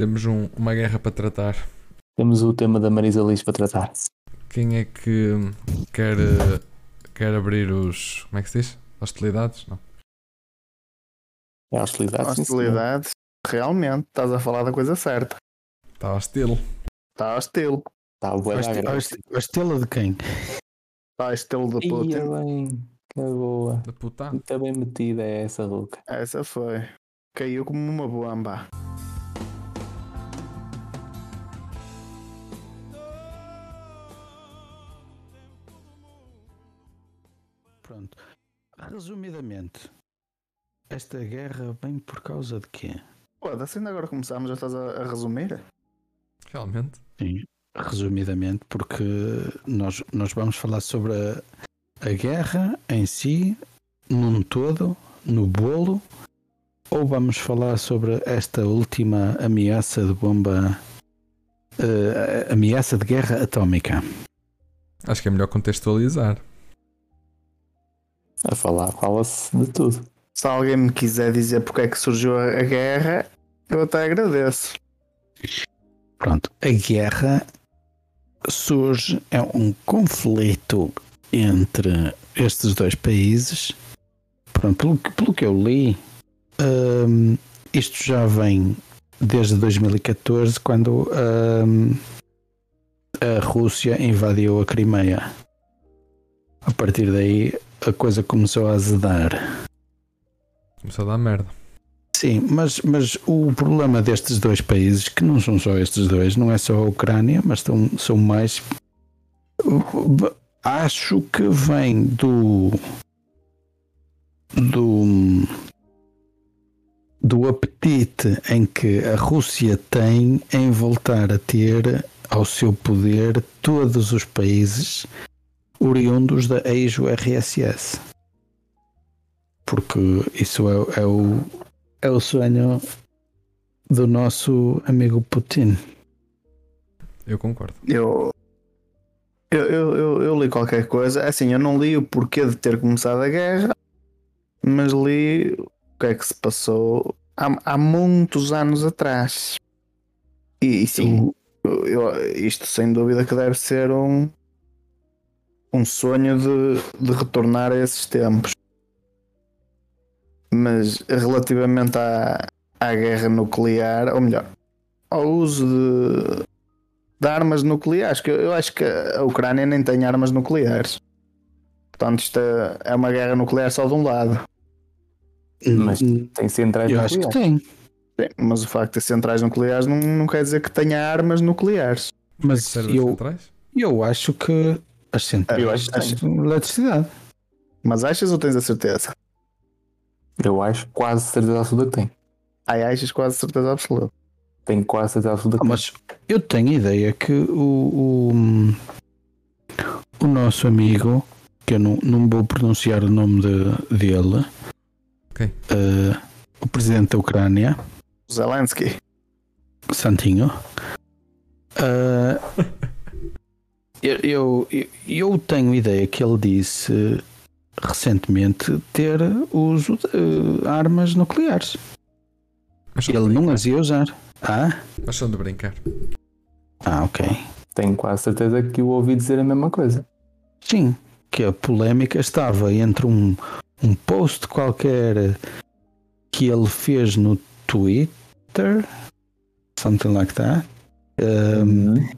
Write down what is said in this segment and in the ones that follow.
Temos um- uma guerra para tratar. Temos o tema da Marisa Liz para tratar. Quem é que quer, quer abrir os. Como é que se diz? Hostilidades? Não. É a hostilidade. sim, senhor. Hostilidade. Realmente, estás a falar da coisa certa. Está hostil. Está hostil. Tá, o bué da A agressivo. est- a estela de quem? Está a estilo de Ia Putin. bem, que boa. Da puta. Muito bem metida é essa, Luca. Essa foi. Caiu como uma bomba. Pronto. Resumidamente, esta guerra vem por causa de quê? Foda-se, ainda agora começámos, já estás a, a resumir? Realmente. Sim. Resumidamente, porque nós, nós vamos falar sobre a, a guerra em si, num todo, no bolo, ou vamos falar sobre esta última ameaça de bomba, eh, ameaça de guerra atómica? Acho que é melhor contextualizar. A falar, fala-se de tudo. Se alguém me quiser dizer porque é que surgiu a guerra, eu até agradeço. Pronto, a guerra surge, é um conflito entre estes dois países. Pronto, pelo, que- pelo que eu li, hum, isto já vem desde 2014, quando hum, a Rússia invadiu a Crimeia. A partir daí, a coisa começou a azedar. Começou a dar merda. Sim, mas, mas o problema destes dois países, que não são só estes dois, não é só a Ucrânia, mas são, são mais. Acho que vem do. do. do apetite em que a Rússia tem em voltar a ter ao seu poder todos os países oriundos da ex-URSS. Porque isso é, é o, é o sonho do nosso amigo Putin. Eu concordo. Eu, eu, eu, eu, eu li qualquer coisa. Assim, eu não li o porquê de ter começado a guerra, mas li o que é que se passou há, há muitos anos atrás. E, e sim, eu- eu- isto sem dúvida que deve ser um, um sonho de, de retornar a esses tempos. Mas relativamente à, à guerra nuclear, ou melhor, ao uso de, de armas nucleares, que eu, eu acho que a Ucrânia nem tem armas nucleares. Portanto, isto é, é uma guerra nuclear só de um lado. Mas Hum, tem centrais eu acho que nucleares. tem. Sim, mas o facto de ter centrais nucleares não, não quer dizer que tenha armas nucleares. Mas Serve eu, centrais? eu acho que as centrais Eu acho que tem. têm eletricidade. Mas achas ou tens a certeza? Eu acho quase certeza absoluta que tem. Ai, achas quase certeza absoluta. Tenho quase certeza absoluta Ah, que tem. mas eu tenho ideia que o, o, o nosso amigo, que eu não, não vou pronunciar o nome de- dele, Ok. eh, o presidente da Ucrânia, Zelensky. Santinho, eh, eu, eu, eu tenho ideia que ele disse recentemente ter uso de eh, armas nucleares. Ele não as ia usar. Ah? Mas são de brincar. Ah, ok. Tenho quase certeza que o ouvi dizer a mesma coisa. Sim, que a polémica estava entre um, um post qualquer que ele fez no Twitter, something like that, um, Uhum.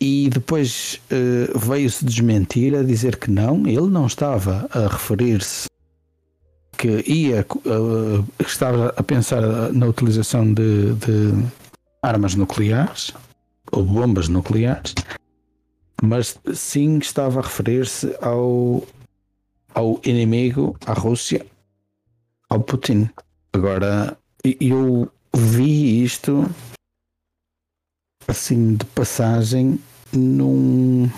E depois uh, veio-se desmentir a dizer que não, ele não estava a referir-se que ia, uh, estava a pensar na utilização de, de armas nucleares ou bombas nucleares, mas sim estava a referir-se ao, ao inimigo, à Rússia, ao Putin. Agora, eu vi isto assim de passagem num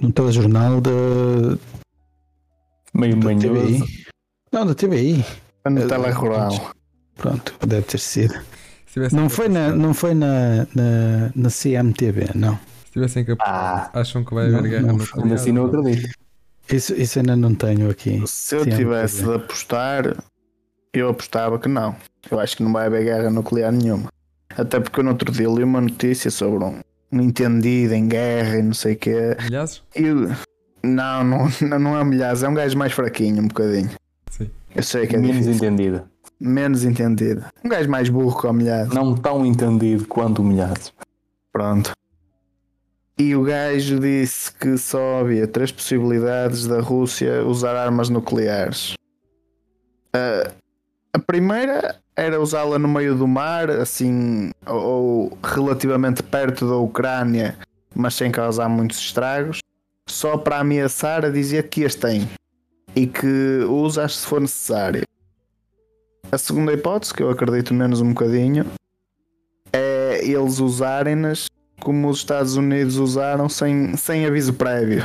num telejornal da, Meio da manhoso. TVI. Não, da TVI. No Eh, telerural. Pronto, deve ter sido. Não foi na, não foi na, na, na CMTV, não. Se tivessem capacidade, Ah, acham que vai haver Não, guerra não, nuclear? ainda assim não acredito. Isso, isso ainda não tenho aqui. Se eu tivesse de apostar, eu apostava que não. Eu acho que não vai haver guerra nuclear nenhuma. Até porque eu no outro dia li uma notícia sobre um, um entendido em guerra e não sei o quê. Milhares? E o- não, não, não é um milhares, é um gajo mais fraquinho, um bocadinho. Sim. Eu sei que é Menos difícil. entendido. Menos entendido. Um gajo mais burro que o milhares. Não tão entendido quanto humilhados. Pronto. E o gajo disse que só havia três possibilidades da Rússia usar armas nucleares. Ah, a primeira era usá-la no meio do mar, assim, ou, relativamente perto da Ucrânia, mas sem causar muitos estragos, só para ameaçar a dizer que as tem e que usas se for necessário. A segunda hipótese, que eu acredito menos um bocadinho, é eles usarem-nas como os Estados Unidos usaram sem, sem aviso prévio.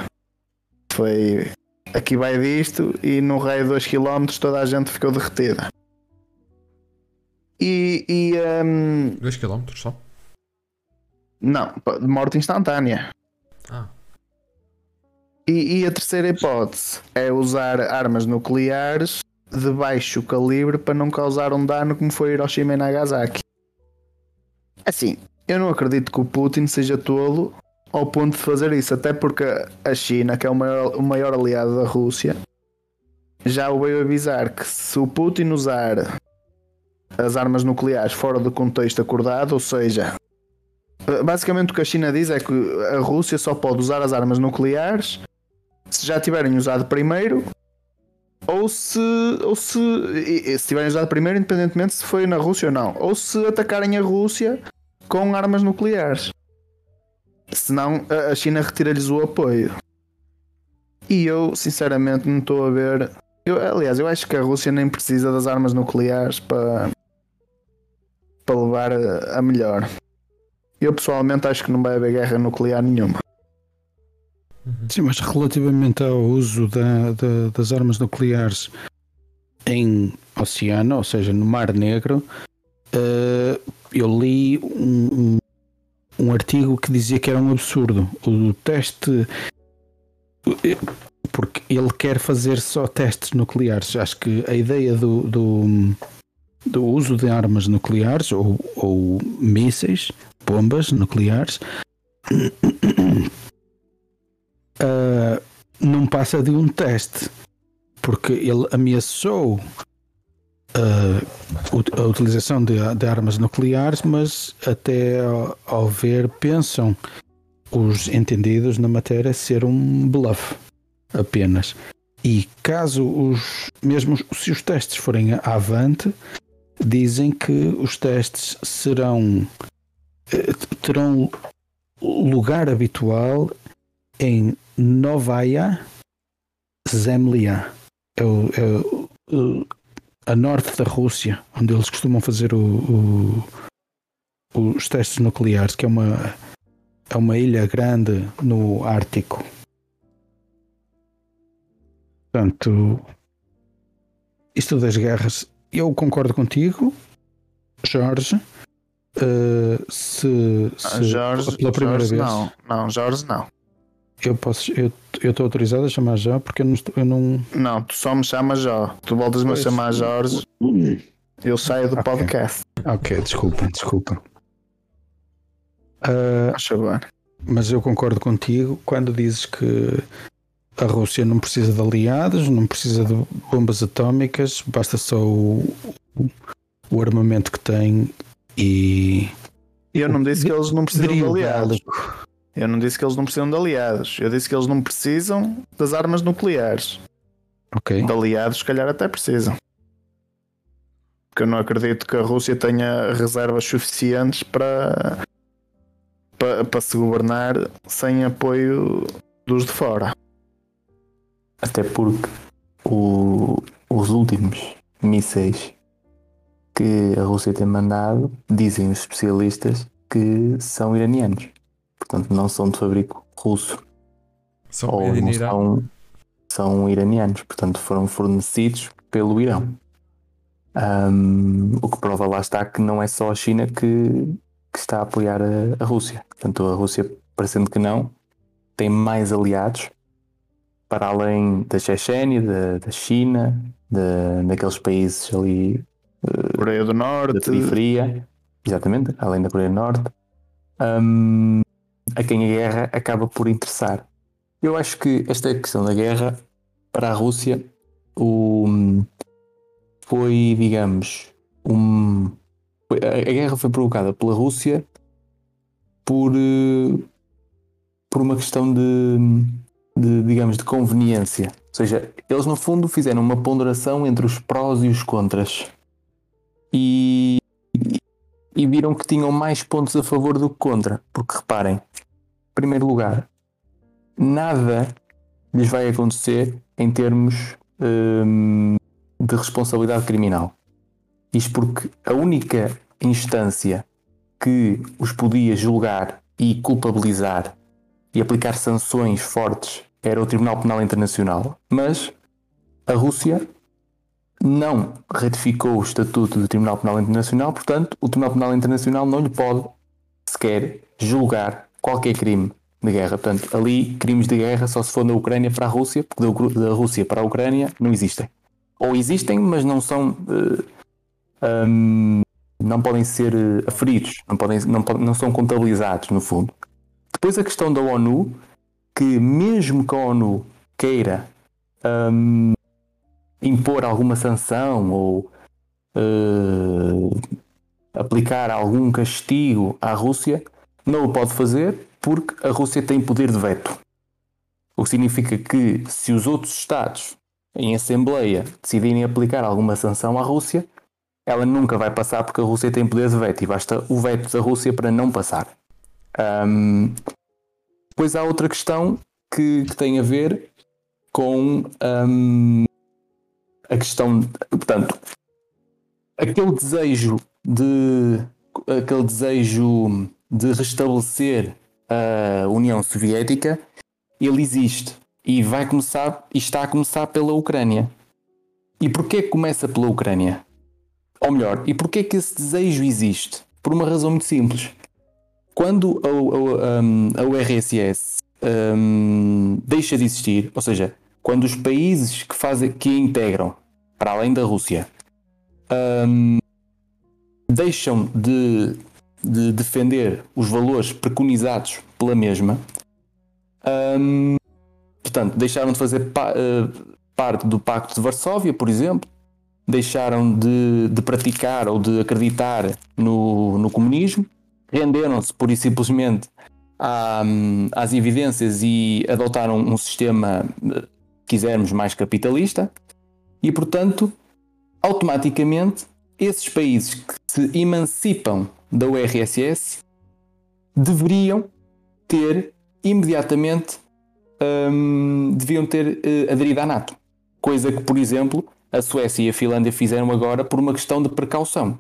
Foi aqui vai disto e no raio de 2 km toda a gente ficou derretida. E, e hum, 2 km só? não, morte instantânea. Ah, E, e a terceira hipótese é usar armas nucleares de baixo calibre para não causar um dano como foi Hiroshima e Nagasaki. Assim, eu não acredito que o Putin seja tolo ao ponto de fazer isso, até porque a China, que é o maior, o maior aliado da Rússia, já o veio avisar que se o Putin usar as armas nucleares fora do contexto acordado, ou seja, basicamente o que a China diz é que a Rússia só pode usar as armas nucleares se já tiverem usado primeiro ou se ou se, se tiverem usado primeiro independentemente se foi na Rússia ou não ou se atacarem a Rússia com armas nucleares. Senão a China retira-lhes o apoio. E eu sinceramente não estou a ver eu, aliás eu acho que a Rússia nem precisa das armas nucleares para para levar a, a melhor eu pessoalmente acho que não vai haver guerra nuclear nenhuma Sim, mas relativamente ao uso da- da- das armas nucleares em oceano, ou seja, no Mar Negro, eh, eu li um, um- artigo que dizia que era um absurdo. O teste. Porque ele quer fazer só testes nucleares. Acho que a ideia do, do, do uso de armas nucleares ou, ou mísseis, bombas nucleares, ah, não passa de um teste, porque ele ameaçou ut- a utilização de, de armas nucleares, mas até ao, ao ver, pensam os entendidos na matéria ser um bluff apenas. E caso os mesmo se os testes forem avante, dizem que os testes serão eh, terão lugar habitual em Novaya Zemlya, é, o- é o- a norte da Rússia, onde eles costumam fazer o- os testes nucleares, que é uma, é uma ilha grande no Ártico. Portanto, isto das guerras, eu concordo contigo, Jorge. eh, se, se Ah, Jorge, pela primeira Jorge vez não, não, Jorge não. eu posso eu estou autorizado a chamar já porque eu não eu não Não, tu só me chamas Jó. Tu voltas-me a chamar Jorge, eu saio do Ok. podcast. ok desculpa desculpa Ah, Faz favor. mas eu concordo contigo quando dizes que a Rússia não precisa de aliados não precisa de bombas atómicas basta só o, o- armamento que tem e Eu não disse que eles não precisam de aliados. Eu não disse que eles não precisam de aliados. Eu disse que eles não precisam das armas nucleares. ok De aliados, se calhar até precisam. Porque eu não acredito que a Rússia tenha reservas suficientes para, para, para se governar sem apoio dos de fora. Até porque o- os últimos mísseis que a Rússia tem mandado, dizem os especialistas, que são iranianos. Portanto, não são de fabrico russo. só ou não são, são iranianos. Portanto, foram fornecidos pelo Irão. Ahm, o que prova lá está que não é só a China que, que está a apoiar a, a Rússia. Portanto, a Rússia, parecendo que não, tem mais aliados para além da Chechênia, da, da China, da, daqueles países ali Coreia do da Norte. periferia, exatamente, além da Coreia do Norte, hum, a quem a guerra acaba por interessar. Eu acho que esta questão da guerra para a Rússia o, foi, digamos, um, foi- a, a guerra foi provocada pela Rússia por, eh, por uma questão de, de, digamos, de conveniência. Ou seja, eles no fundo fizeram uma ponderação entre os prós e os contras. E, e viram que tinham mais pontos a favor do que contra. Porque reparem, em primeiro lugar, nada lhes vai acontecer em termos hum, de responsabilidade criminal. Isto porque a única instância que os podia julgar e culpabilizar e aplicar sanções fortes era o Tribunal Penal Internacional. Mas a Rússia não ratificou o estatuto do Tribunal Penal Internacional, portanto, o Tribunal Penal Internacional não lhe pode sequer julgar qualquer crime de guerra. Portanto, ali, crimes de guerra só se for da Ucrânia para a Rússia, porque da Rússia para a Ucrânia não existem. Ou existem, mas não são. eh, hum, não podem ser eh, aferidos, não, podem, não, não são contabilizados, no fundo. Depois a questão da ONU, que mesmo que a ONU queira hum, impor alguma sanção ou eh, aplicar algum castigo à Rússia, não o pode fazer porque a Rússia tem poder de veto. O que significa que se os outros Estados em Assembleia decidirem aplicar alguma sanção à Rússia, ela nunca vai passar porque a Rússia tem poder de veto e basta o veto da Rússia para não passar. Ahm, depois há outra questão que, que tem a ver com ahm, a questão, portanto, aquele desejo de aquele desejo de restabelecer a União Soviética, ele existe e vai começar e está a começar pela Ucrânia. E porquê que começa pela Ucrânia? Ou melhor, e porquê que esse desejo existe? Por uma razão muito simples. Quando a, a- a URSS um, deixa de existir, ou seja, quando os países que, fazem, que integram, para além da Rússia, um, deixam de, de defender os valores preconizados pela mesma, portanto, deixaram de fazer pa- eh, parte do Pacto de Varsóvia, por exemplo, deixaram de, de praticar ou de acreditar no, no comunismo, renderam-se pura e simplesmente à- às evidências e adotaram um sistema, quisermos, mais capitalista, e portanto, automaticamente, esses países que se emancipam da URSS deveriam ter imediatamente hum, deviam ter eh, aderido à NATO. Coisa que, por exemplo, a Suécia e a Finlândia fizeram agora por uma questão de precaução.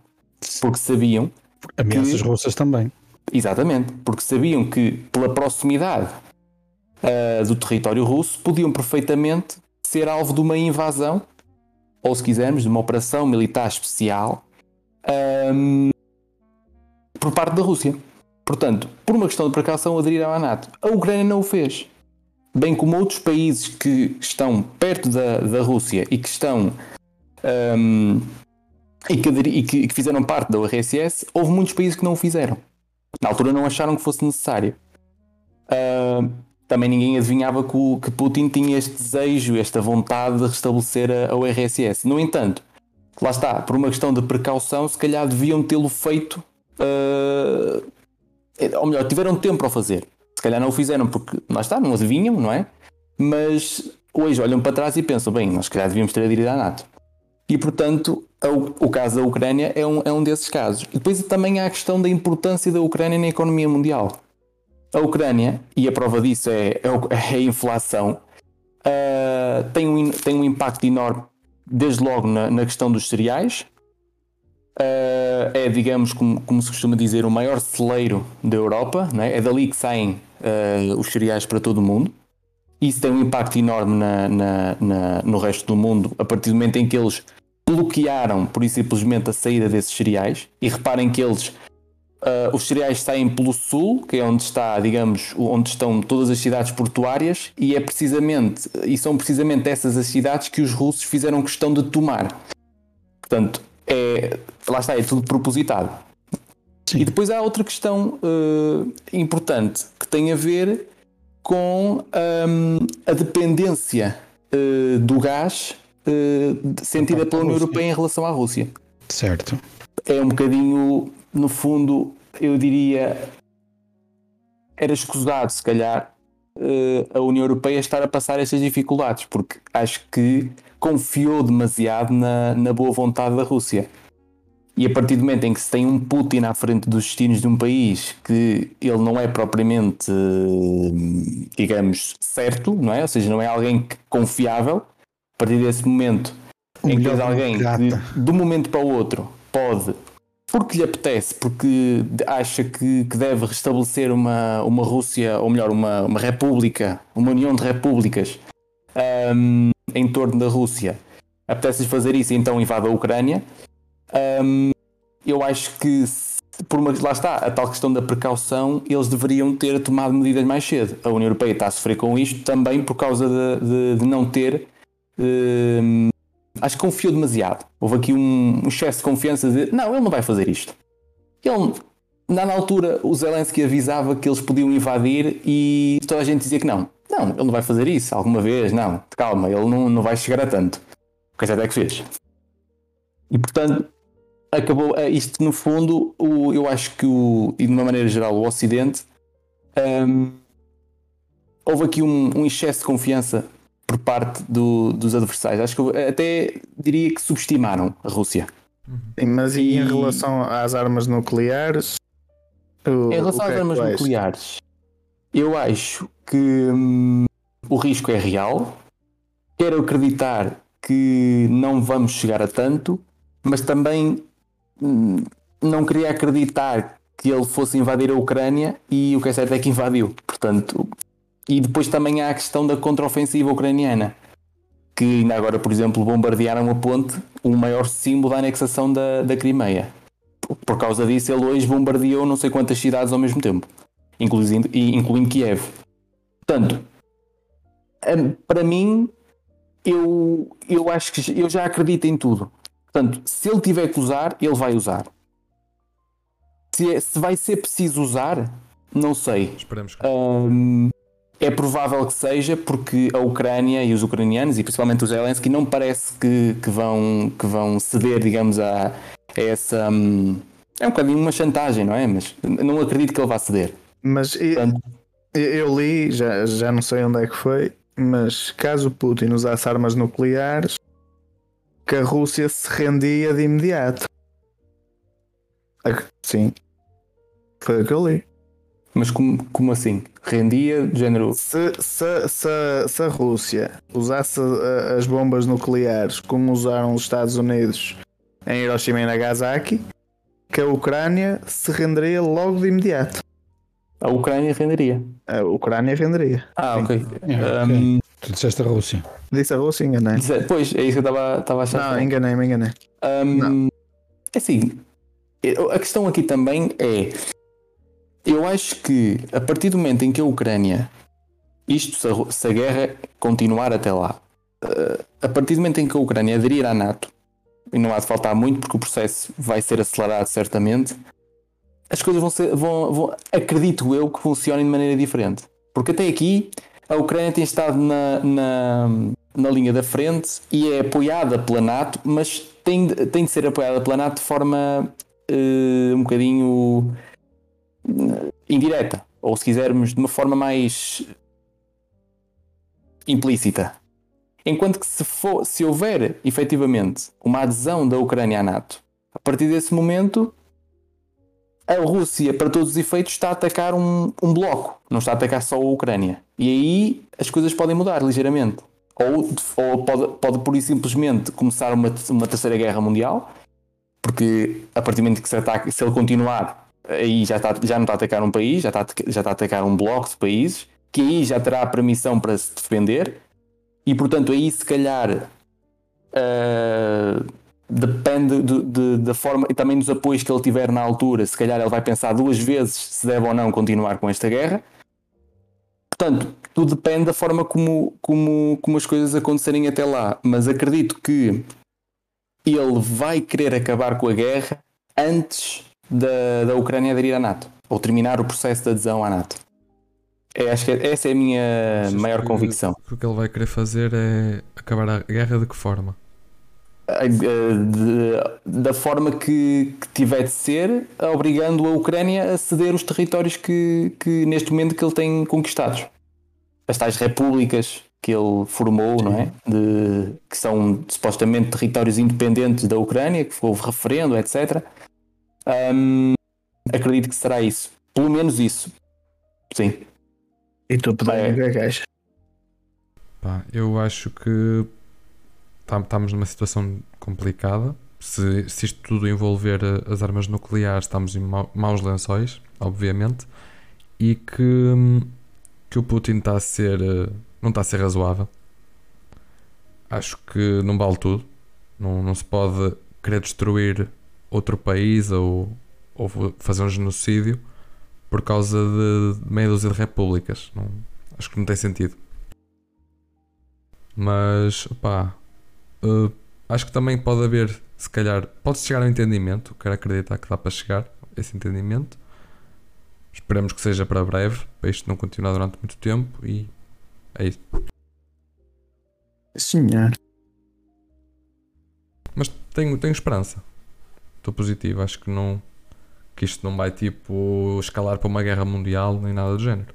Porque sabiam, Ameaças Que- russas também. exatamente, porque sabiam que pela proximidade ah, do território russo podiam perfeitamente ser alvo de uma invasão, ou se quisermos, de uma operação militar especial hum, por parte da Rússia. Portanto, por uma questão de precaução, aderiram à NATO. A Ucrânia não o fez. Bem como outros países que estão perto da, da Rússia e que estão. hum, e, que, e que- que fizeram parte da URSS, houve muitos países que não o fizeram. Na altura não acharam que fosse necessário. Ah, também ninguém adivinhava que, o- que Putin tinha este desejo, esta vontade de restabelecer a, a URSS. No entanto, lá está, por uma questão de precaução, se calhar deviam tê-lo feito. ah, ou melhor, tiveram tempo para o fazer. Se calhar não o fizeram porque, lá está, não adivinham, não é? Mas hoje olham para trás e pensam, bem, nós se calhar devíamos ter aderido à NATO. E portanto, o, caso da Ucrânia é um, é um desses casos. Depois também há a questão da importância da Ucrânia na economia mundial. A Ucrânia, e a prova disso é, é é a inflação, ah, tem, um, tem um impacto enorme, desde logo na, na questão dos cereais. Ah, é, digamos, como, como se costuma dizer, o maior celeiro da Europa. não é? dali que saem ah, os cereais para todo o mundo. Isso tem um impacto enorme na- na- no resto do mundo, a partir do momento em que eles bloquearam, por e simplesmente, a saída desses cereais. E reparem que eles, ah, os cereais saem pelo sul, que é onde está, digamos, onde estão todas as cidades portuárias, e é precisamente, e são precisamente essas as cidades que os russos fizeram questão de tomar. Portanto, é, lá está, é tudo propositado. Sim. E depois há outra questão eh, importante que tem a ver com hum, a dependência eh, do gás eh, sentida pela União. Europeia em relação à Rússia. Certo. É um bocadinho, no fundo, eu diria, era escusado, se calhar, eh, a União Europeia estar a passar estas dificuldades, porque acho que confiou demasiado na, na boa vontade da Rússia. E a partir do momento em que se tem um Putin à frente dos destinos de um país que ele não é propriamente, eh, digamos, certo, não é? Ou seja, não é alguém que- confiável, a partir desse momento O em que tens alguém que de um momento para o outro pode, porque lhe apetece, porque acha que, que deve restabelecer uma, uma Rússia, ou melhor, uma, uma república, uma união de repúblicas ahm, em torno da Rússia, apetece-lhes fazer isso, então invade a Ucrânia. Ahm, eu acho que, por uma, lá está, a tal questão da precaução, eles deveriam ter tomado medidas mais cedo. A União Europeia está a sofrer com isto também por causa de, de- de não ter. Ahm, acho que confiou demasiado. Houve aqui um, um excesso de confiança de não, ele não vai fazer isto. Ele, na, na altura, o Zelensky avisava que eles podiam invadir e toda a gente dizia que não. Não, ele não vai fazer isso alguma vez, não. Calma, ele não, não vai chegar a tanto. O que até que fez. E portanto, acabou eh, isto no fundo, o, eu acho que o, e de uma maneira geral, o Ocidente hum, houve aqui um, um excesso de confiança por parte do- dos adversários. Acho que eu até diria que subestimaram a Rússia. Sim, mas e em relação às armas nucleares? o- Em relação que às é armas nucleares, eu acho que hum, o risco é real. Quero acreditar que não vamos chegar a tanto, mas também hum, não queria acreditar que ele fosse invadir a Ucrânia e o que é certo é que invadiu. Portanto, e depois também há a questão da contraofensiva ucraniana. Que ainda agora, por exemplo, bombardearam a ponte, o maior símbolo da anexação da, da Crimeia por causa disso, ele hoje bombardeou não sei quantas cidades ao mesmo tempo, incluindo, incluindo Kiev. Portanto, hum, para mim, eu, eu acho que eu já acredito em tudo. Portanto, se ele tiver que usar, ele vai usar. Se, é- se vai ser preciso usar, não sei. Esperamos que. Hum, é provável que seja porque a Ucrânia e os ucranianos, e principalmente os Zelensky, não parece que, que, vão, que vão ceder, digamos, a, a essa. hum, é um bocadinho uma chantagem, não é? Mas não acredito que ele vá ceder. Mas Portanto, eu, eu li, já, já não sei onde é que foi, mas caso Putin usasse armas nucleares, que a Rússia se rendia de imediato. Sim. Foi o que eu li. Mas como, como assim? Rendia, de género. Se, se, se, se a Rússia usasse uh, as bombas nucleares como usaram os Estados Unidos em Hiroshima e Nagasaki, que a Ucrânia se renderia logo de imediato. A Ucrânia renderia. A Ucrânia renderia. Ah, Sim. ok. É, Hum, Tu disseste a Rússia. Disse a Rússia, enganei. dizer- Pois, é isso que eu estava estava a achar. Não, enganei-me, enganei. Hum, é assim, a questão aqui também é: eu acho que a partir do momento em que a Ucrânia, isto se a, se a guerra continuar até lá, eh, a partir do momento em que a Ucrânia aderir à NATO, e não há de faltar muito porque o processo vai ser acelerado certamente, as coisas vão ser, vão, vão- acredito eu, que funcionem de maneira diferente. Porque até aqui a Ucrânia tem estado na, na, na linha da frente e é apoiada pela NATO, mas tem, tem de ser apoiada pela NATO de forma eh, um bocadinho indireta, ou se quisermos, de uma forma mais implícita. Enquanto que se, for, se houver efetivamente uma adesão da Ucrânia à NATO, a partir desse momento a Rússia, para todos os efeitos, está a atacar um, um bloco, não está a atacar só a Ucrânia. E aí as coisas podem mudar ligeiramente. Ou, ou pode, pode por simplesmente começar uma, uma terceira guerra mundial, porque a partir do momento que se, ataca, se ele continuar, aí já, está, já não está a atacar um país, já está, já está a atacar um bloco de países, que aí já terá permissão para se defender, e portanto aí se calhar ah, depende do- de- da forma e também dos apoios que ele tiver na altura. Se calhar ele vai pensar duas vezes se deve ou não continuar com esta guerra. Portanto, tudo depende da forma como, como, como as coisas acontecerem até lá. Mas acredito que ele vai querer acabar com a guerra antes da, da Ucrânia aderir à NATO ou terminar o processo de adesão à NATO. É, acho que essa é a minha Achas maior que- convicção. O que ele vai querer fazer é acabar a guerra de que forma? Eh, da forma que, que tiver de ser, obrigando a Ucrânia a ceder os territórios que, que neste momento que ele tem conquistados. As tais repúblicas que ele formou, não é? De, que são supostamente territórios independentes da Ucrânia, que houve referendo, etc. Hum, acredito que será isso. Pelo menos isso. Sim. E tu pedem É. o que é? Pá, eu acho que tam- estamos numa situação complicada. Se, se isto tudo envolver eh, as armas nucleares, estamos em mau- maus lençóis, obviamente, e que, hum, que o Putin está a ser. eh, não está a ser razoável. Acho que não vale tudo. Não, não se pode querer destruir outro país ou, ou fazer um genocídio por causa de meia dúzia de repúblicas. Não, acho que não tem sentido. Mas, pá, eh, acho que também pode haver, se calhar, pode-se chegar ao entendimento. Quero acreditar que dá para chegar a esse entendimento. Esperemos que seja para breve, para isto não continuar durante muito tempo. E é isso. Senhor. Mas tenho, tenho esperança. Estou positivo. Acho que não. Que isto não vai tipo escalar para uma guerra mundial nem nada do género.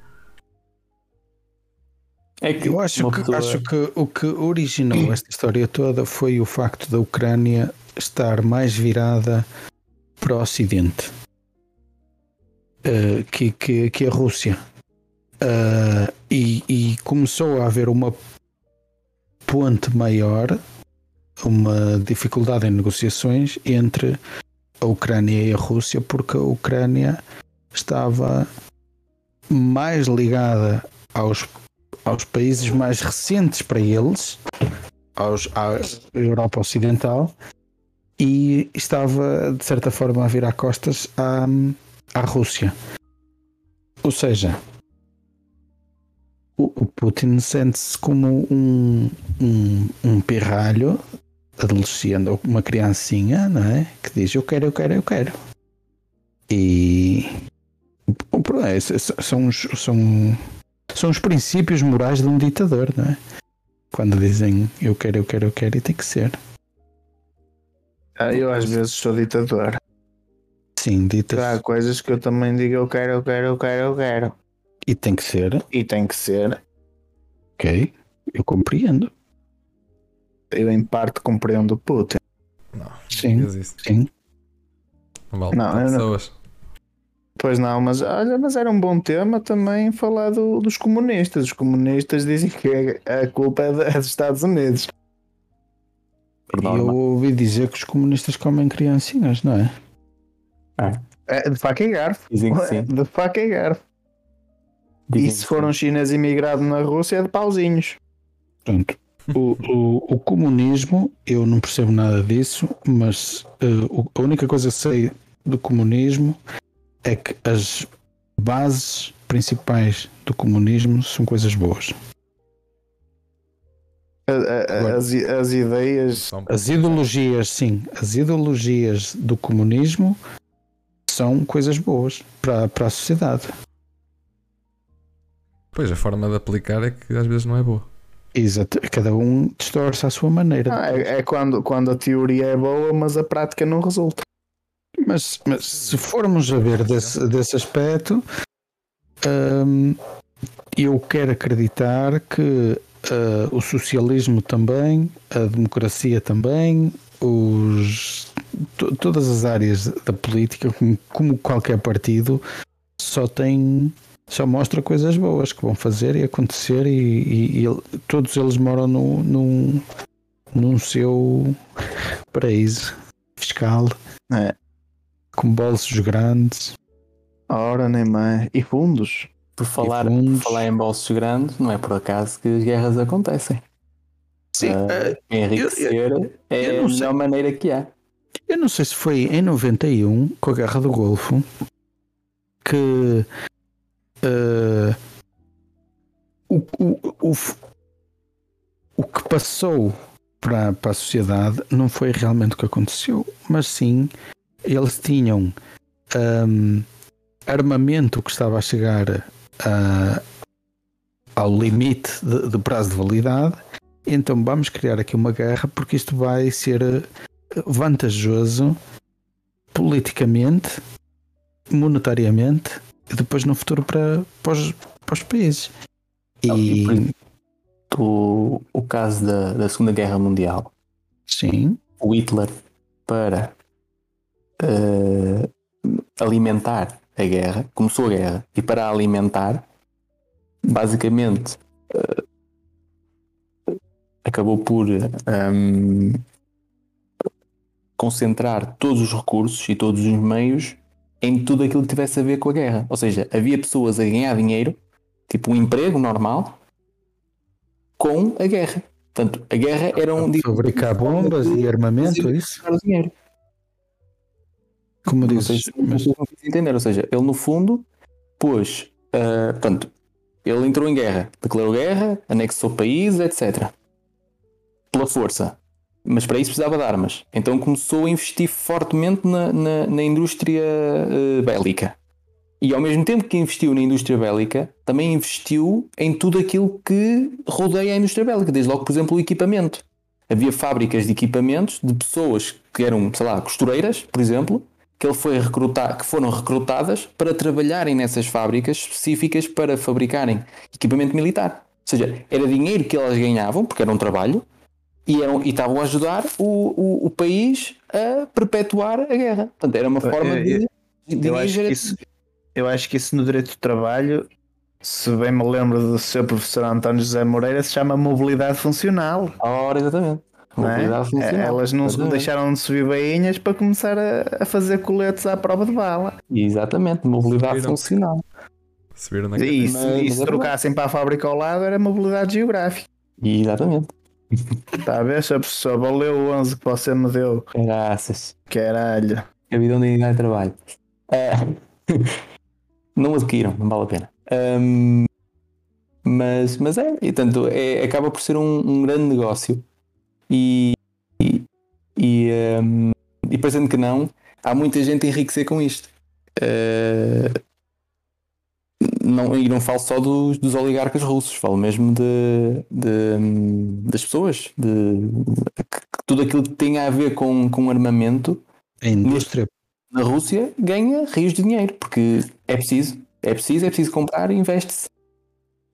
É que Eu acho que, pessoa- acho que o que originou esta história toda foi o facto da Ucrânia estar mais virada para o Ocidente eh, que, que, que a Rússia. Eh, e, e começou a haver uma ponte maior, uma dificuldade em negociações entre a Ucrânia e a Rússia, porque a Ucrânia estava mais ligada aos aos países mais recentes para eles, aos, à Europa Ocidental, e estava de certa forma a virar costas à, à Rússia. Ou seja, o, Putin sente-se como um, um, um pirralho adolescente ou uma criancinha, não é? Que diz eu quero, eu quero, eu quero. E é, são, os- são são os princípios morais de um ditador, não é? Quando dizem eu quero, eu quero, eu quero, e tem que ser. Ah, eu às vezes sou ditador. Sim, Há dita coisas que eu também digo eu quero, eu quero, eu quero, eu quero. e tem que ser. E tem que ser. Ok, eu compreendo. Eu em parte compreendo o Putin. Não, não Sim. isso. Sim. Não vale Não, eu não- pessoas. Pois não, mas olha, mas era um bom tema também falar do- dos comunistas. Os comunistas dizem que a culpa é da- é dos Estados Unidos. E eu ouvi dizer que os comunistas comem criancinhas, não é? É de faca e garfo. Dizem que sim. De faca e garfo. Dizem E se for um chinês imigrado na Rússia é de pauzinhos. Pronto. O, o, o comunismo, eu não percebo nada disso, mas o- a única coisa que sei do comunismo é que as bases principais do comunismo são coisas boas. A- a- Agora- As, as ideias. As ideologias, sim, as ideologias do comunismo são coisas boas para, para a sociedade. Pois, a forma de aplicar é que às vezes não é boa. Exato. Cada um distorce à sua maneira. Ah, é, é quando, quando a teoria é boa, mas a prática não resulta. Mas, mas se formos a ver desse, desse aspecto, hum, eu quero acreditar que ah, o socialismo também, a democracia também, os, to- todas as áreas da política, como, como qualquer partido, só tem. Só mostra coisas boas que vão fazer e acontecer, e, e- e todos eles moram no, num, num seu paraíso fiscal É. com bolsos grandes. Ora, nem mais. E fundos. Por falar, fundos. por falar em bolsos grandes, não é por acaso que as guerras acontecem. Sim, Ah, enriquecer é eu a não sei. melhor maneira que há. eu não sei se foi em 91, com a Guerra do Golfo, que eh, o, o, o, o que passou para, para a sociedade não foi realmente o que aconteceu, mas sim eles tinham um, armamento que estava a chegar a, ao limite de, prazo de validade. Então vamos criar aqui uma guerra porque isto vai ser vantajoso politicamente, monetariamente depois no futuro para, para, os, para os países. E o, o caso da, da Segunda Guerra Mundial. Sim. O Hitler para uh, alimentar a guerra, começou a guerra, e para alimentar, basicamente uh, acabou por um, ehm, concentrar todos os recursos e todos os meios em tudo aquilo que tivesse a ver com a guerra. Ou seja, havia pessoas a ganhar dinheiro, tipo um emprego normal, com a guerra. Portanto, a guerra era um. Fabricar bombas e armamento, é isso? Dinheiro. Como dizes, mas... entender. Ou seja, ele no fundo pôs. Uh, portanto, ele entrou em guerra, declarou guerra, anexou países, etc. Pela força. Mas para isso precisava de armas. Então começou a investir fortemente na, na, na indústria uh, bélica. E ao mesmo tempo que investiu na indústria bélica, também investiu em tudo aquilo que rodeia a indústria bélica, desde logo, por exemplo, o equipamento. Havia fábricas de equipamentos de pessoas que eram, sei lá, costureiras, por exemplo, que ele foi recrutar, que foram recrutadas para trabalharem nessas fábricas específicas para fabricarem equipamento militar. Ou seja, era dinheiro que elas ganhavam, porque era um trabalho, e, eram, e estavam a ajudar o, o, o país a perpetuar a guerra. Portanto, era uma forma eu, de. de eu, acho isso, eu acho que isso no direito do trabalho, se bem me lembro do seu professor António José Moreira, se chama mobilidade funcional. Ora, exatamente. Não é? Elas não exatamente. deixaram de subir bainhas para começar a, a, fazer coletes à prova de bala. Exatamente, mobilidade Subiram. funcional. Subiram na e, se, e se trocassem para a fábrica ao lado era mobilidade geográfica. Exatamente. Está a ver, pessoa valeu o 11 que você me deu. Graças. Caralho. A vida onde ninguém trabalho. É. não adquiram, não vale a pena. Um, mas, mas é, e tanto, é, acaba por ser um, um grande negócio e, e, e, um, e parecendo que não, há muita gente a enriquecer com isto. Uh, não, e não falo só dos, dos oligarcas russos, falo mesmo de, de das pessoas, de, de, tudo aquilo que tem a ver com, com armamento. A indústria. Na Rússia ganha rios de dinheiro, porque é preciso, é preciso, é preciso comprar e investe-se.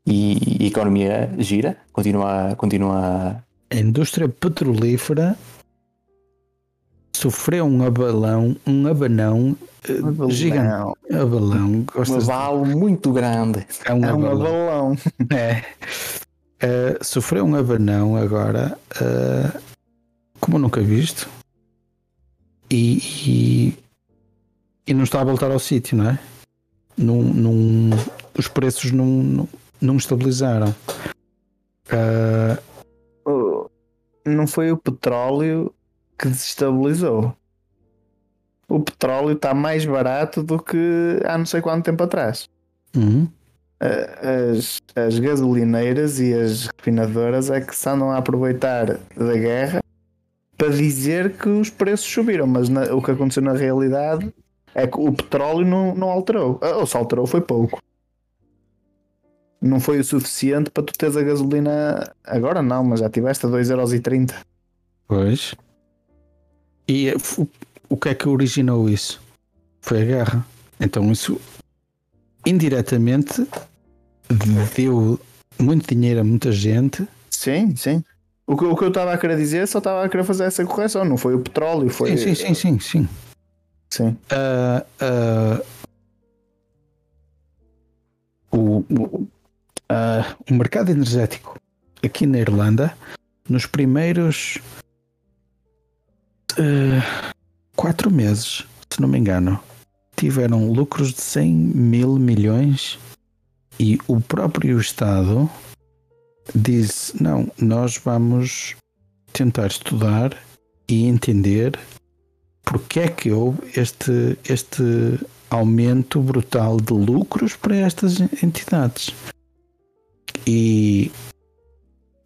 E, e, a economia gira, continua, continua a indústria petrolífera sofreu um abalão, um abanão uh, gigante. Abalão, um abalo de... muito grande. É um, é um abalão. É. Uh, sofreu um abanão agora, uh, como nunca visto, e, e, e, não está a voltar ao sítio, não é? Num, num, os preços não, não, não estabilizaram. Uh, não foi o petróleo que desestabilizou. O petróleo está mais barato do que há não sei quanto tempo atrás. Uhum. As, as gasolineiras e as refinadoras é que se andam a aproveitar da guerra para dizer que os preços subiram, mas na, o que aconteceu na realidade é que o petróleo não, não alterou. Ou se alterou foi pouco não foi o suficiente para tu teres a gasolina. Agora não, mas já tiveste a 2,30€. Pois. E o, o que é que originou isso? Foi a guerra. Então isso indiretamente deu muito dinheiro a muita gente. Sim, sim. O que, o que eu estava a querer dizer só estava a querer fazer essa correção, não foi o petróleo, foi. Sim, sim, sim, sim. Sim. sim. Uh, uh, o, o, uh, o mercado energético aqui na Irlanda, nos primeiros uh, quatro meses, se não me engano, tiveram lucros de 100 mil milhões e o próprio Estado disse: não, nós vamos tentar estudar e entender porque é que houve este, este aumento brutal de lucros para estas entidades. E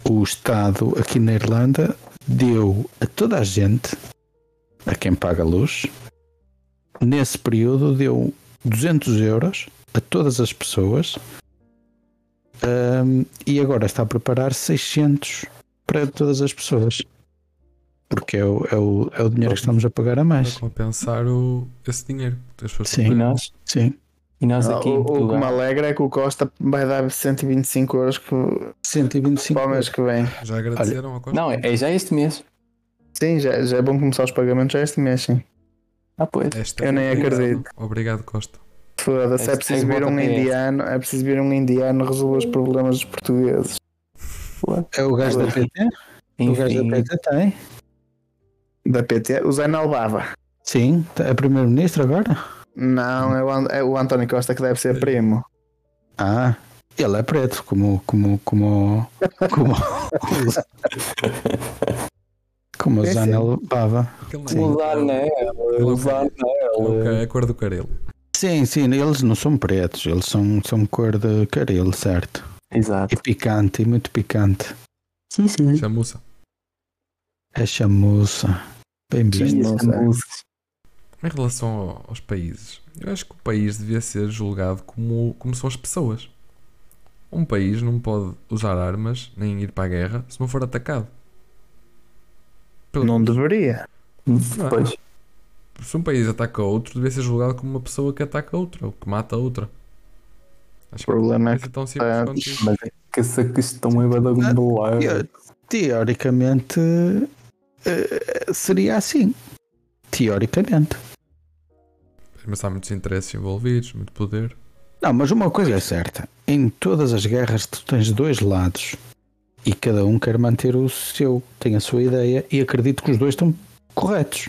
o Estado aqui na Irlanda deu a toda a gente, a quem paga luz, nesse período deu 200 euros a todas as pessoas um, e agora está a preparar 600 para todas as pessoas. Porque é o, é o, é o dinheiro que estamos a pagar a Para mais. compensar o, esse dinheiro. que as pessoas Sim. Nós, Sim, e nós Ah, aqui o, o que me alegra é que o Costa vai dar 125 euros que, 125 para o mês que vem. Já agradeceram a Costa? Não, é, é já este mês. Sim, já, já é bom começar os pagamentos já este mês, sim. Ah, pois. Esta Eu nem obrigado. acredito. Obrigado, Costa. Foda-se, é preciso tem vir um indiano, é preciso vir um indiano resolver os problemas dos portugueses. é o gajo da PT? O gajo da PT tem. Da PT, o Zé Nalbava. Sim, é primeiro-ministro agora? Não, é o, é o António Costa que deve ser primo. Ah, ele é preto, como. como. como. como. como o É. Zanel Bava. Aquele Sim. não é- Usar anel, usar é o ca- é a cor do caril. Sim, sim, eles não são pretos, eles são, são cor de caril, certo? Exato. E picante, e muito picante. Sim, sim. Chamuça. É chamuça. Bem visto. Em relação ao- aos países, eu acho que o país devia ser julgado como, como são as pessoas. Um país não pode usar armas nem ir para a guerra se não for atacado. Pelo- Não deveria. Pois. Se um país ataca outro, devia ser julgado como uma pessoa que ataca outra ou que mata outra. Acho O problema é que é tão simples ah, quanto isso. Mas é que essa questão é badalhoar. Te- Teoricamente eh, seria assim. Teoricamente. Mas há muitos interesses envolvidos, muito poder. Não, mas uma coisa é certa: em todas as guerras tu tens dois lados e cada um quer manter o seu, tem a sua ideia e acredito que os dois estão corretos.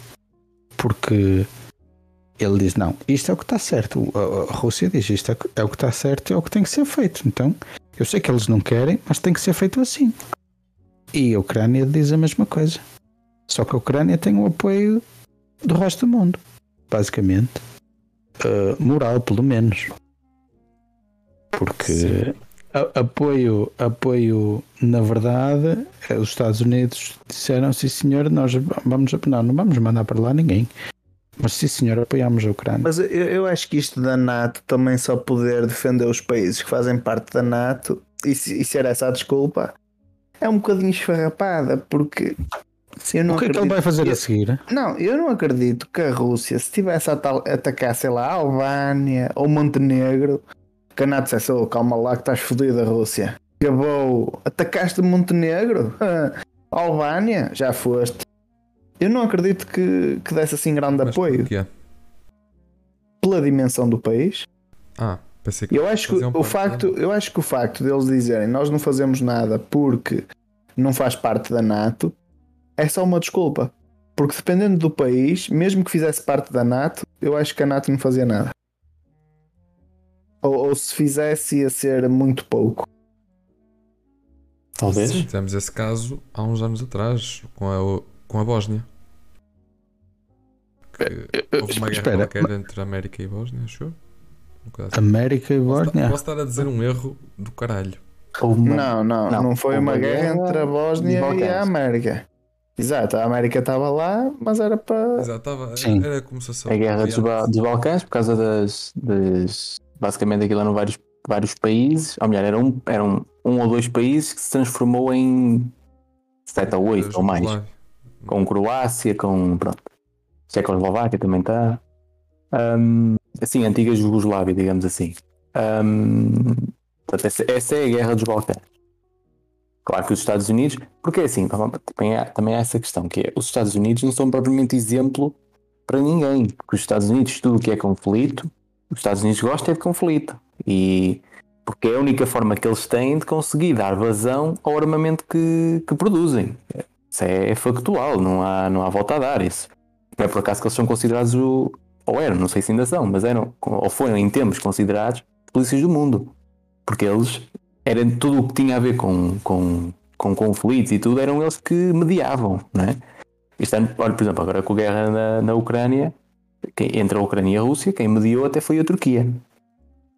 Porque ele diz: não, isto é o que está certo. A- Rússia diz: isto é é o que está certo e é o que tem que ser feito. Então eu sei que eles não querem, mas tem que ser feito assim. E a Ucrânia diz a mesma coisa. Só que a Ucrânia tem o apoio do resto do mundo, basicamente. Uh, moral, pelo menos. Porque a- apoio, apoio, na verdade, eh, os Estados Unidos disseram: sim, senhor, nós vamos. Não, não vamos mandar para lá ninguém. Mas sim, senhor, apoiamos a Ucrânia. Mas eu, eu acho que isto da NATO também só poder defender os países que fazem parte da NATO e, e ser essa a desculpa é um bocadinho esfarrapada, porque se eu não o que é que ele vai fazer a seguir? Não, eu não acredito que a Rússia, se tivesse a tal- atacar, sei lá, a Albânia ou Montenegro, que a NATO dissesse, oh, calma lá que estás fodida, Rússia. Acabou, atacaste Montenegro? Ah, Albânia? Já foste. Eu não acredito que, que desse assim grande Mas apoio porquê? pela dimensão do país. Ah, pensei que Eu acho que faziam o facto, eu acho que o facto deles dizerem nós não fazemos nada porque não faz parte da NATO é só uma desculpa. Porque dependendo do país, mesmo que fizesse parte da NATO, eu acho que a NATO não fazia nada. Ou, ou se fizesse ia ser muito pouco. Talvez. Sim, tivemos esse caso há uns anos atrás com a, com a Bósnia. Que houve uma guerra Espera, qualquer entre a América e a Bósnia, acho eu. Bocado assim. América e Bósnia? posso estar a dizer um erro do caralho. Uma- Não, não, não, Não, foi uma uma guerra guerra entre a Bósnia e a América. Exato, a América estava lá, mas era para. Exato, estava, Sim. era como se fosse A guerra dos. Ba- dos Balcãs, por causa das, das- Basicamente aquilo eram vários, vários países, ou melhor, eram, eram um ou dois países que se transformou em sete ou oito ou mais. Jugoslávia. Com Croácia, com. Pronto. Tchecoslováquia também está. Ahm, assim, antiga Jugoslávia, digamos assim. Ahm, portanto, essa, essa é a guerra dos Balcãs. Claro que os Estados Unidos, porque é assim, também há, também há essa questão, que é os Estados Unidos não são propriamente exemplo para ninguém, porque os Estados Unidos, tudo o que é conflito, os Estados Unidos gostam é de conflito. E porque é a única forma que eles têm de conseguir dar vazão ao armamento que, que produzem. Isso é factual, não há, não há volta a dar isso. Não é por acaso que eles são considerados o. Ou eram, não sei se ainda são, mas eram, ou foram em tempos considerados polícias do mundo. Porque eles eram tudo o que tinha a ver com, com, com conflitos e tudo, eram eles que mediavam, não é? Este ano, olha, por exemplo, agora com a guerra na, na Ucrânia, quem, entre a Ucrânia e a Rússia, quem mediou até foi a Turquia.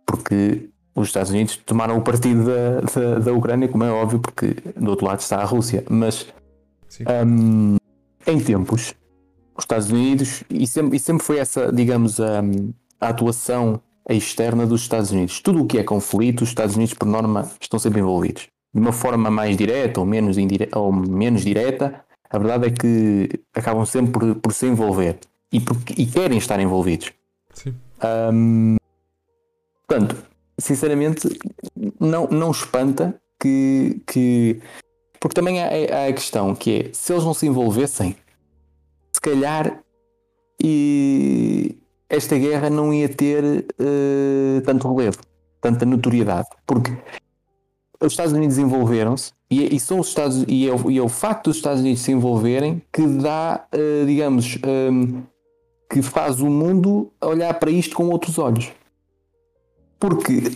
Porque os Estados Unidos tomaram o partido da, da, da Ucrânia, como é óbvio, porque do outro lado está a Rússia. Mas. Um, em tempos, os Estados Unidos, e sempre, e sempre foi essa, digamos, a, a atuação externa dos Estados Unidos. Tudo o que é conflito, os Estados Unidos, por norma, estão sempre envolvidos. De uma forma mais direta ou menos, ou menos direta, a verdade é que acabam sempre por, por se envolver e, por, e querem estar envolvidos. Sim. Um, portanto, sinceramente, não, não espanta que, que. Porque também há, há a questão que é: se eles não se envolvessem, se calhar e esta guerra não ia ter uh, tanto relevo, tanta notoriedade. Porque os Estados Unidos envolveram-se e, e, são os Estados e é, o, e é, o, facto dos Estados Unidos se envolverem que dá, uh, digamos, um, que faz o mundo olhar para isto com outros olhos. Porque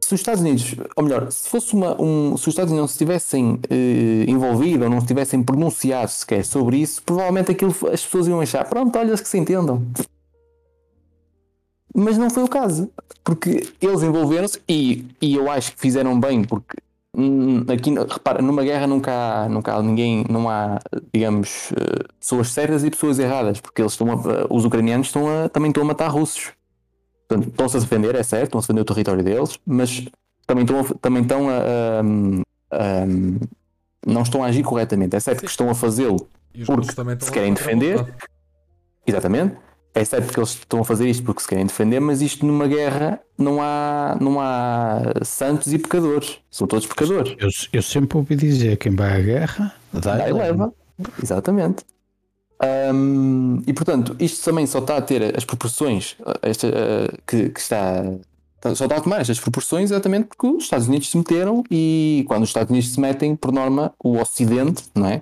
se os Estados Unidos, ou melhor, se fosse uma, um, se os Estados Unidos não se tivessem eh, envolvido ou não se tivessem pronunciado sequer sobre isso, provavelmente aquilo as pessoas iam achar, pronto, olha que se entendam. Mas não foi o caso, porque eles envolveram-se e, e eu acho que fizeram bem, porque hum, aqui, repara, numa guerra nunca há, nunca há ninguém, não há, digamos, eh, pessoas certas e pessoas erradas, porque eles estão a, os ucranianos estão a, também estão a matar russos. Portanto, estão-se a defender, é certo, estão a defender o território deles, mas também estão a, também estão a, a, a não estão a agir corretamente. É certo Sim. que estão a fazê-lo porque se querem defender. Exatamente. É certo que eles estão a fazer isto porque se querem defender, mas isto numa guerra não há, não há santos e pecadores. São todos pecadores. Eu, eu sempre ouvi dizer quem vai à guerra dá, dá e leva. leva. Exatamente. Um, e portanto, isto também só está a ter as proporções esta, uh, que, que, está. Só está a tomar estas proporções exatamente porque os Estados Unidos se meteram e quando os Estados Unidos se metem, por norma, o Ocidente, não é?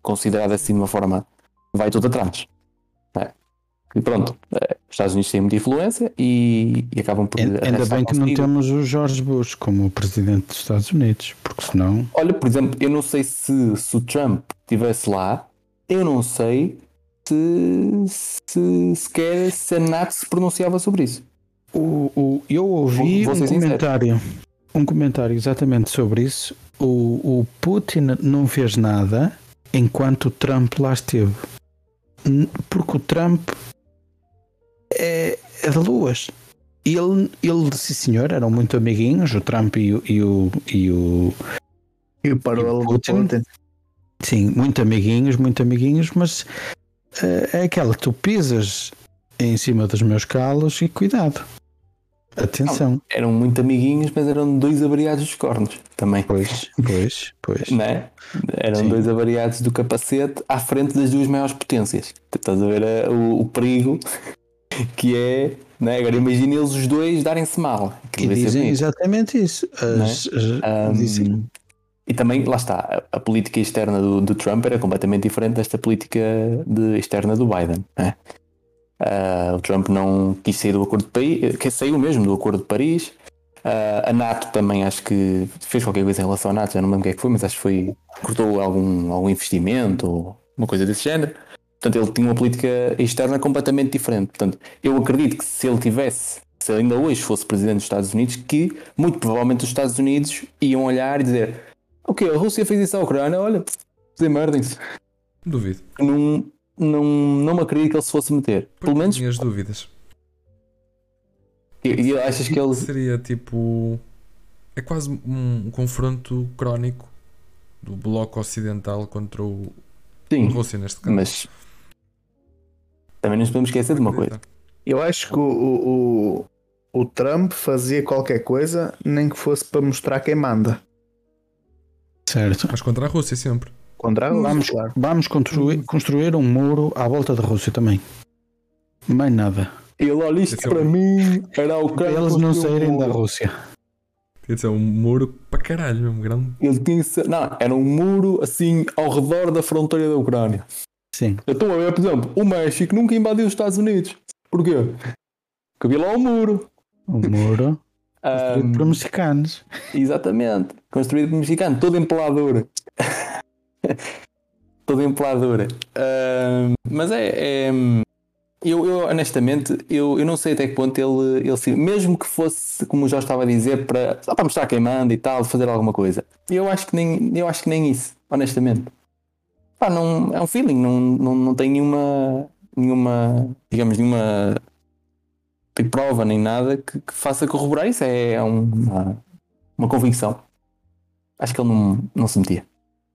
Considerado assim de uma forma, vai tudo atrás. E pronto, é, os Estados Unidos têm muita influência e, e acabam por. Ainda bem que não temos o George Bush como presidente dos Estados Unidos, porque senão. Olha, por exemplo, eu não sei se, se o Trump estivesse lá, eu não sei se, se sequer se a NATO se pronunciava sobre isso. O, o, eu ouvi um comentário, um comentário exatamente sobre isso. O, o Putin não fez nada enquanto o Trump lá esteve. Porque o Trump é, é de luas. Ele, ele, sim senhor, eram muito amiguinhos, o Trump e o. E o, e o, e o Putin. Putin. Sim, muito amiguinhos, muito amiguinhos, mas uh, é aquela que tu pisas em cima dos meus calos e cuidado. Atenção. Não, eram muito amiguinhos, mas eram dois avariados dos cornos também. Pois, pois, pois. Não é? Eram Sim. dois avariados do capacete à frente das duas maiores potências. Estás a ver uh, o, o, perigo que é. Não é? Agora imagina eles os dois darem-se mal. Que dizem exatamente isso. As, é? as, um. E também, lá está, a, a política externa do, do, Trump era completamente diferente desta política de, externa do Biden. Né? Uh, o Trump não quis sair do Acordo de Paris, que saiu mesmo do Acordo de Paris. Uh, a NATO também acho que fez qualquer coisa em relação à NATO, já não lembro o que é que foi, mas acho que foi cortou algum, algum investimento ou uma coisa desse género. Portanto, ele tinha uma política externa completamente diferente. Portanto, eu acredito que se ele tivesse, se ele ainda hoje fosse presidente dos Estados Unidos, que muito provavelmente os Estados Unidos iam olhar e dizer Ok, a Rússia fez isso à Ucrânia, olha, desemmerdem-se. Duvido. Não, não, não me acredito que ele se fosse meter. Pelo menos. Minhas dúvidas. E, e achas que ele. Seria tipo. É quase um confronto crónico do bloco ocidental contra o. Sim, Rússia, neste caso. Mas. Também nos podemos esquecer de uma coisa. Eu acho que o, o, o Trump fazia qualquer coisa, nem que fosse para mostrar quem manda. Certo. Mas contra a Rússia sempre. Contra a Rússia, vamos, claro. Vamos construir, construir um muro à volta da Rússia também. Mais nada. Ele olha isto para mim, era o cara. Eles não saírem da Rússia. Quer dizer, um muro para caralho, mesmo grande. Ele tinha Não, era um muro assim ao redor da fronteira da Ucrânia. Sim. A ver, por exemplo, o México nunca invadiu os Estados Unidos. Porquê? Porque havia lá um muro. Um muro. Construído um, por mexicanos. Exatamente. Construído por mexicanos, todo em peladura. todo em peladura. Um, mas é. é eu, eu, honestamente, eu, eu não sei até que ponto ele, ele mesmo que fosse, como o Jorge estava a dizer, para, só para mostrar quem manda e tal, fazer alguma coisa. Eu acho que nem, eu acho que nem isso, honestamente. Pá, não, é um feeling, não, não, não tem nenhuma, nenhuma, digamos, nenhuma prova nem nada que, que faça corroborar isso. É, é um- uma, uma convicção. Acho que ele não, não se metia,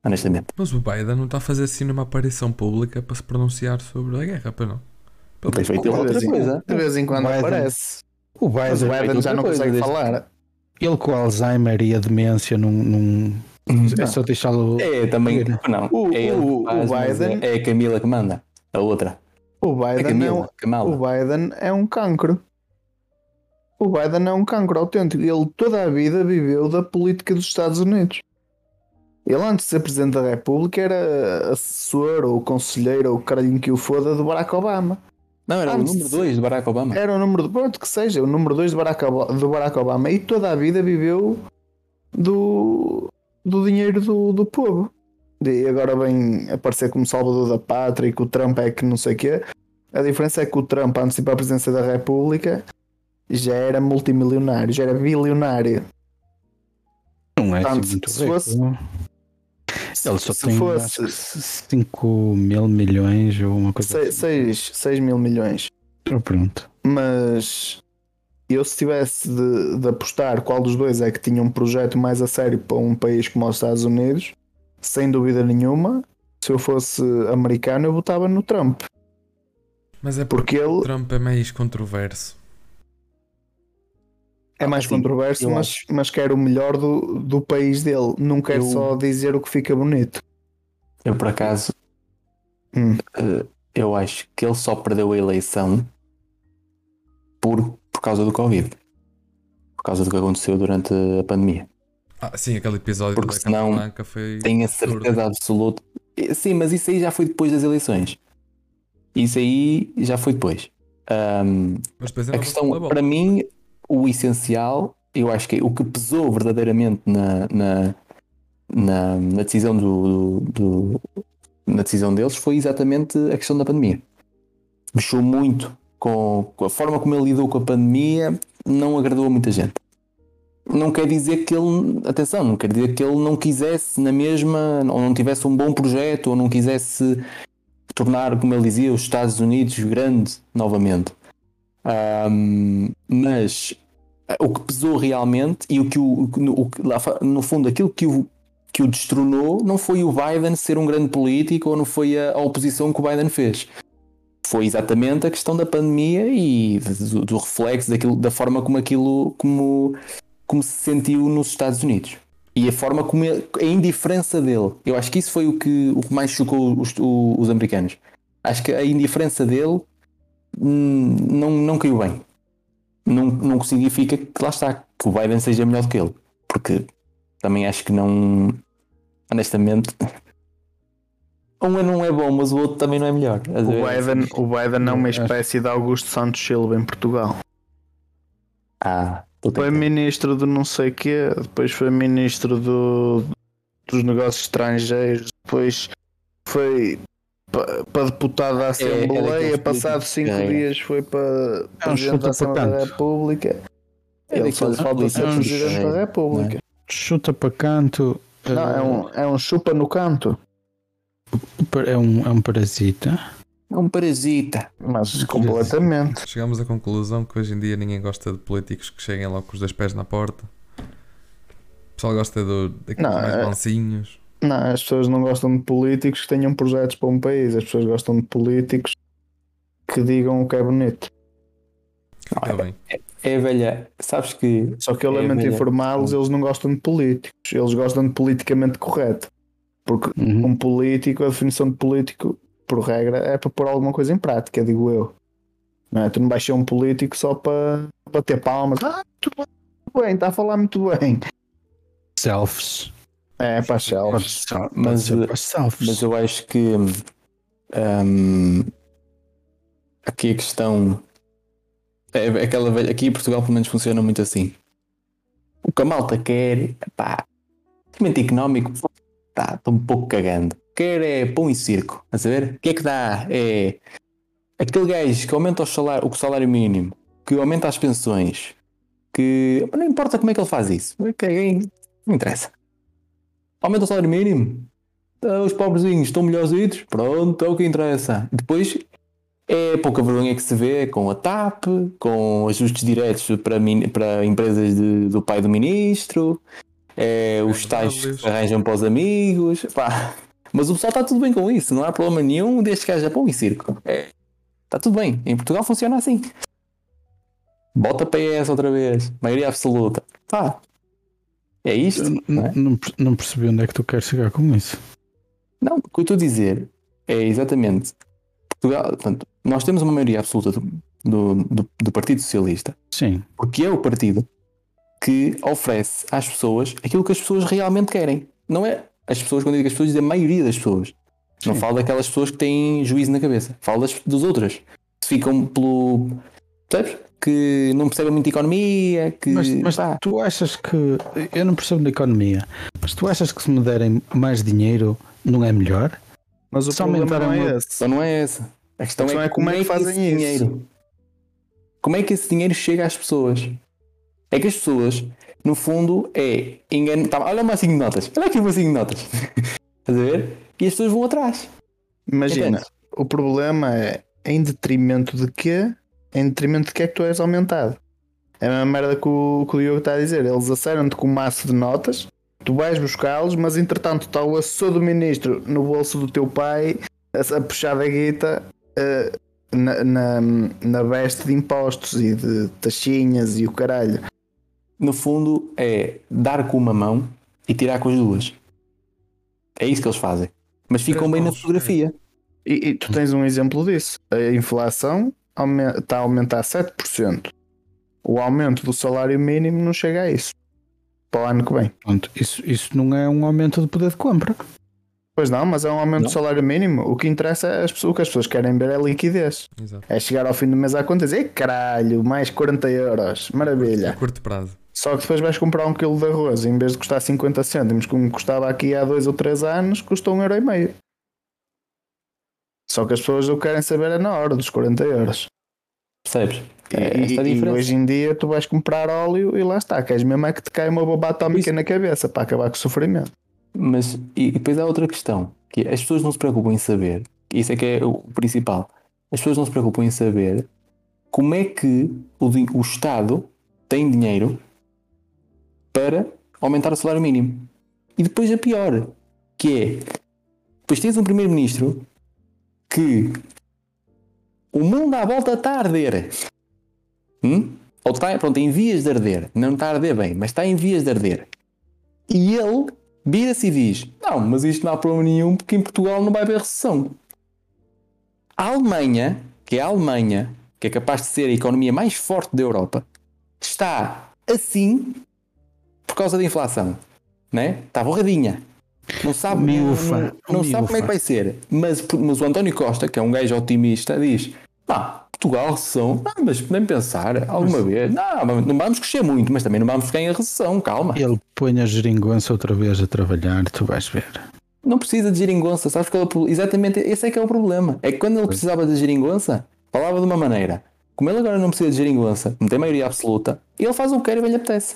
honestamente. Mas o Biden não está a fazer assim numa aparição pública para se pronunciar sobre a guerra, para não? Ele tem feito De outra vez em- coisa. De vez em quando Biden. aparece. O Mas o Biden, Biden já não consegue falar. ele com Alzheimer e a demência não. não é só deixá-lo. É também. Não, O- é ele o- faz, o mas Biden- É, é a Camila que manda. A outra. O É a Biden, é um, Camila. Kamala. o Biden é um cancro. O Biden é um cancro autêntico. Ele toda a vida viveu da política dos Estados Unidos. Ele, antes de ser Presidente da República, era assessor ou conselheiro ou caralho que o foda do Barack Obama. Não, era o Antes número de- 2 de Barack Obama. Era o número, pronto, que seja, o número 2 do Barack, Ob- do Barack Obama. E toda a vida viveu do, do dinheiro do, do povo. E agora vem aparecer como salvador da pátria e que o Trump é que não sei o quê. A diferença é que o Trump, antes de ir para a presidência da República, já era multimilionário, já era bilionário. Não é assim Portanto, muito se rico. fosse- Ele só se tem fosse- 5 mil milhões ou uma coisa 6 mil milhões. assim. Pronto. mas eu se tivesse de, de apostar qual dos dois é que tinha um projeto mais a sério para um país como os Estados Unidos, sem dúvida nenhuma, se eu fosse americano eu votava no Trump, Mas é porque porque o ele Trump é mais controverso. é mais sim, controverso, mas, mas quer o melhor do, do país dele, não quer Eu- só dizer o que fica bonito. Eu, por acaso, Hum. eh, eu acho que ele só perdeu a eleição por, por causa do Covid. Por causa do que aconteceu durante a pandemia. Ah, sim, aquele episódio Porque da senão Casa Branca foi. Tenho a certeza absoluta. Sim, mas isso aí já foi depois das eleições. Isso aí já foi depois. Mas depois a questão, para mim, o essencial, eu acho que o que pesou verdadeiramente na, na, na, na decisão do, do- do- na decisão deles foi exatamente a questão da pandemia. Mexeu muito com, com a forma como ele lidou com a pandemia, não agradou a muita gente. Não quer dizer que ele, atenção, não quer dizer que ele não quisesse na mesma, ou não tivesse um bom projeto, ou não quisesse tornar, como ele dizia, os Estados Unidos grande novamente. Ahm, mas ah, o que pesou realmente e o que o, no, no fundo aquilo que o, que o destronou não foi o Biden ser um grande político ou não foi a, a oposição que o Biden fez. Foi exatamente a questão da pandemia e do, do reflexo daquilo, da forma como aquilo como, como se sentiu nos Estados Unidos. E a forma como ele- a indiferença dele. Eu acho que isso foi o que, o que mais chocou os, o- os americanos. Acho que a indiferença dele hum, não, não caiu bem. Não, não significa que lá está, que o Biden seja melhor do que ele. Porque também acho que não. Honestamente. Um não é bom, mas o outro também não é melhor. Às O Biden, o Biden é uma espécie de Augusto Santos Silva em Portugal. Ah, Foi ministro do não sei quê, depois foi ministro do, dos negócios estrangeiros, depois foi pa- para deputado da é Assembleia, daqueles passado cinco que é. dias foi para É um presidente chuta da Assembleia para da canto. República. É Ele só lhe falta ser presidente da é, República. Chuta para canto. Não, é um, é um chupa no canto, é um, é um parasita. É um parasita. mas completamente. Chegamos à conclusão que hoje em dia ninguém gosta de políticos que cheguem logo com os dois pés na porta. O pessoal gosta do, daqueles Não, mais é- mansinhos. Não, as pessoas não gostam de políticos que tenham projetos para um país, as pessoas gostam de políticos que digam o que é bonito. Está bem. É velha. Sabes que. Só que eu É, lamento informá-los, eles não gostam de políticos, eles gostam de politicamente correto. Porque Uhum. um político, a definição de político, por regra, é para pôr alguma coisa em prática, digo eu. Não é? Tu não vais ser um político só para bater palmas. Ah, tudo bem, muito bem, está a falar muito bem. Selfies. É, para pode Mas, eh, para selfies. Mas eu acho que hum, aqui a questão é aquela velha, aqui em Portugal pelo menos funciona muito assim. O que a malta quer, pá, momento económico, tá, estou um pouco cagando. Quer é pão e circo, a saber? O que é que dá? É aquele gajo que aumenta o salário, o salário mínimo, que aumenta as pensões, que não importa como é que ele faz isso, caguei, não interessa. Aumenta o salário mínimo, ah, os pobrezinhos estão melhorzitos, pronto, é o que interessa. Depois é pouca vergonha que se vê com a TAP, com ajustes diretos para, para empresas de- do pai do ministro, é, os tais que arranjam para os amigos. Pá. Mas o pessoal está tudo bem com isso, não há problema nenhum desde que haja pão e circo. É, está tudo bem. Em Portugal funciona assim. Bota PS outra vez, maioria absoluta. Pá. É isto. Não é? Não percebi onde é que tu queres chegar com isso. Não, o que eu estou a dizer é exatamente. Portugal, portanto, nós temos uma maioria absoluta do, do, do- do Partido Socialista, Sim, porque é o partido que oferece às pessoas aquilo que as pessoas realmente querem. Não é as pessoas, quando eu digo as pessoas, digo a maioria das pessoas. Não Sim. falo daquelas pessoas que têm juízo na cabeça. Falo das, das outras. Que ficam pelo. Sabes? Que não percebem muito de economia. Que, mas, mas tu achas que. Eu não percebo da economia, mas tu achas que se me derem mais dinheiro não é melhor? Mas o Só problema não é uma- esse. Só não é essa. A questão, A questão é, é como é que fazem esse isso. dinheiro. Como é que esse dinheiro chega às pessoas? É que as pessoas, no fundo, é engano. Tá, olha o massinho de notas. Olha aqui o massinho de notas. Estás a ver? E as pessoas vão atrás. Imagina, o problema é em detrimento de quê? Em detrimento de que é que tu és aumentado. É a mesma merda que o, que o Diogo está a dizer. Eles aceram-te com um maço de notas, tu vais buscá-los, mas entretanto está o assessor do ministro no bolso do teu pai a, a puxar da guita eh, na, na, na veste de impostos e de taxinhas e o caralho. No fundo, é dar com uma mão e tirar com as duas. É isso que eles fazem. Mas ficam bem na fotografia. E, e tu tens um exemplo disso. A inflação está a aumentar 7%. O aumento do salário mínimo não chega a isso. Para o ano que vem. Pronto, isso, isso não é um aumento de poder de compra. Pois não, mas é um aumento Não. do salário mínimo. O que interessa é as pessoas, o que as pessoas querem ver é liquidez. Exato. É chegar ao fim do mês à conta e dizer, "Ei, caralho, mais 40 euros, A maravilha. curto prazo. Só que depois vais comprar um quilo de arroz, em vez de custar 50 cêntimos, como custava aqui há dois ou três anos, custou um euro e meio. Só que as pessoas o que querem saber é na hora dos 40 euros. Percebes? E, É e- e hoje em dia tu vais comprar óleo e lá está, queres mesmo é que te cai uma bomba atómica Isso. na cabeça para acabar com o sofrimento. Mas e, e depois há outra questão, que é, as pessoas não se preocupam em saber, isso é que é o principal. As pessoas não se preocupam em saber como é que o, o Estado tem dinheiro para aumentar o salário mínimo. E depois a pior, que é depois tens um primeiro-ministro que o mundo à volta está a arder. Hum? Ou está pronto, em vias de arder. Não está a arder bem, mas está em vias de arder. E ele vira-se e diz: Não, mas isto não há problema nenhum porque em Portugal não vai haver recessão. A Alemanha, que é a Alemanha, que é capaz de ser a economia mais forte da Europa, está assim por causa da inflação. Né? Está borradinha. Não sabe, Miúfa, não, não sabe como é que vai ser. Mas, mas o António Costa, que é um gajo otimista, diz: Ah, Portugal, recessão. Não, mas nem pensar alguma vez. Não, não vamos crescer muito, mas também não vamos ficar em recessão. Calma. Ele põe a geringonça outra vez a trabalhar, tu vais ver. Não precisa de geringonça, sabes qual é o pro- Exatamente, esse é que é o problema. É que quando ele precisava de geringonça, falava de uma maneira. Como ele agora não precisa de geringonça, não tem maioria absoluta, ele faz o que quer e bem lhe apetece.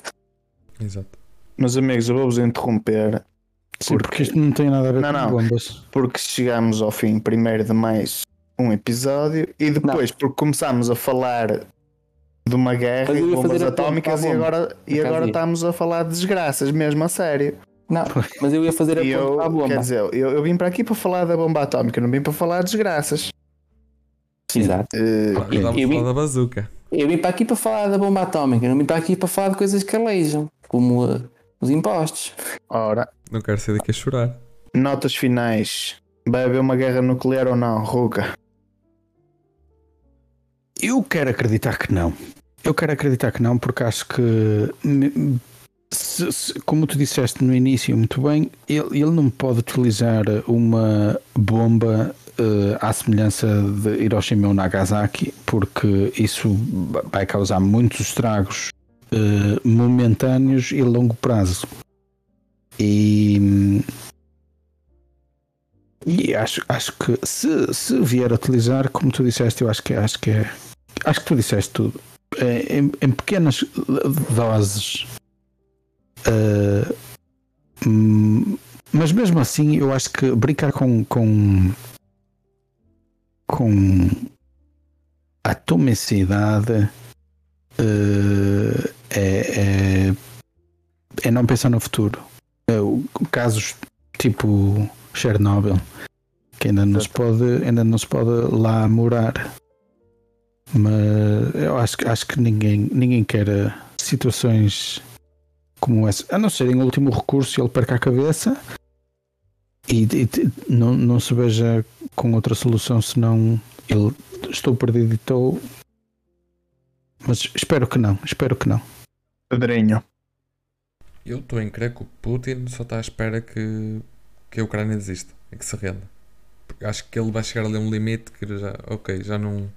Exato. Meus amigos, eu vou-vos interromper Sim, porque isto não tem nada a ver Não, com não. bombas. porque chegamos ao fim primeiro de mais um episódio e depois porque começámos a falar de uma guerra Mas e eu bombas atómicas e agora, e agora estamos a falar de desgraças mesmo a sério. Não, mas eu ia fazer a E eu, para a bomba. quer dizer, eu, eu vim para aqui para falar da bomba atómica, não vim para falar de desgraças. Exato. Eh, Claro, já vamos eu falar vi- da bazuca. Eu vim para aqui para falar da bomba atómica, não vim para aqui para falar de coisas que aleijam, como uh, os impostos. ora, Não quero ser daqui a chorar. notas finais. Vai haver uma guerra nuclear ou não, Ruka? Eu quero acreditar que não. Eu quero acreditar que não, porque acho que, se- se- como tu disseste no início muito bem, ele, ele não pode utilizar uma bomba eh, à semelhança de Hiroshima ou Nagasaki, porque isso vai causar muitos estragos eh, momentâneos e longo prazo. E, e acho, acho que se, se vier a utilizar, como tu disseste, eu acho que, acho que é. Acho que tu disseste tudo. É, em, em pequenas doses, eh, hum, mas mesmo assim, eu acho que brincar com. com, com atomicidade uh, é, é, é, não pensar no futuro. Uh, casos tipo Chernobyl, que ainda não, se pode, ainda não se pode lá morar. Mas eu acho, acho que ninguém, ninguém quer situações como essa, a não ser em último recurso ele perca a cabeça e, e não, não se veja com outra solução senão ele estou perdido e estou. Mas espero que não, espero que não. Pedrinho. Eu estou em crer que o Putin só está à espera que, que a Ucrânia desista e que se renda. Porque acho que ele vai chegar ali a um limite que já, ok, já não,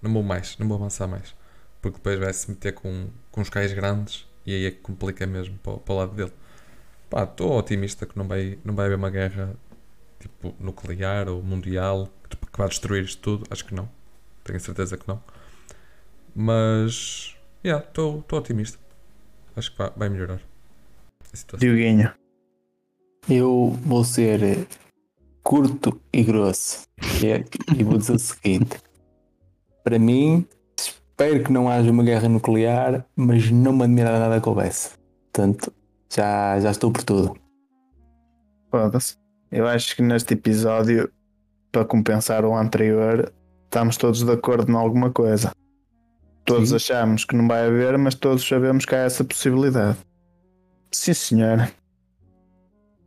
não vou mais, não vou avançar mais. Porque depois vai se meter com, com os cais grandes e aí é que complica mesmo para, para o lado dele. Pá, estou otimista que não vai, não vai haver uma guerra tipo nuclear ou mundial que, que destruir isto tudo. Acho que não. Tenho certeza que não. Mas, estou yeah, otimista. Acho que vai, vai melhorar a situação. Dioguinho. Eu vou ser curto e grosso. E vou dizer o seguinte: para mim, espero que não haja uma guerra nuclear, mas não me admira nada que houvesse. Portanto, já, já estou por tudo. Foda-se. Eu acho que neste episódio, para compensar o anterior, estamos todos de acordo em alguma coisa. Todos Sim. achamos que não vai haver, mas todos sabemos que há essa possibilidade. Sim, senhor.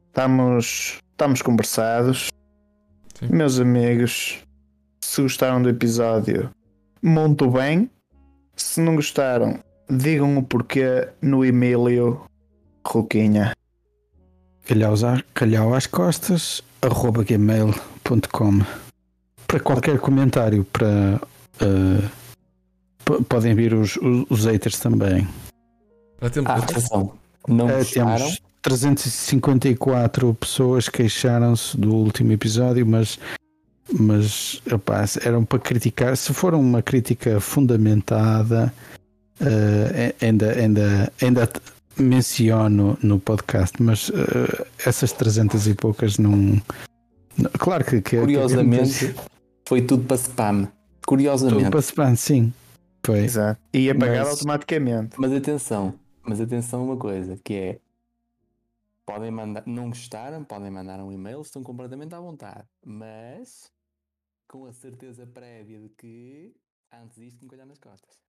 Estamos, estamos conversados. Sim. Meus amigos, se gostaram do episódio, muito bem. Se não gostaram, digam o porquê no Emílio Roquinha. Calhau, às costas, arroba gmail.com. Para qualquer comentário, para. Uh, podem vir os, os, os haters também. Ah, atenção. Não uh, temos 354 pessoas queixaram-se do último episódio, mas mas rapaz, eram para criticar. Se for uma crítica fundamentada, uh, ainda, ainda, ainda menciono no podcast, mas uh, essas 300 e poucas não. Claro que. que Curiosamente, que foi tudo para spam. Curiosamente. Tudo para spam, sim. Foi. Exato. E apagado mas, automaticamente. Mas atenção, mas atenção a uma coisa que é podem mandar, não gostaram, podem mandar um e-mail, estão completamente à vontade, mas com a certeza prévia de que antes disto me colhar nas costas.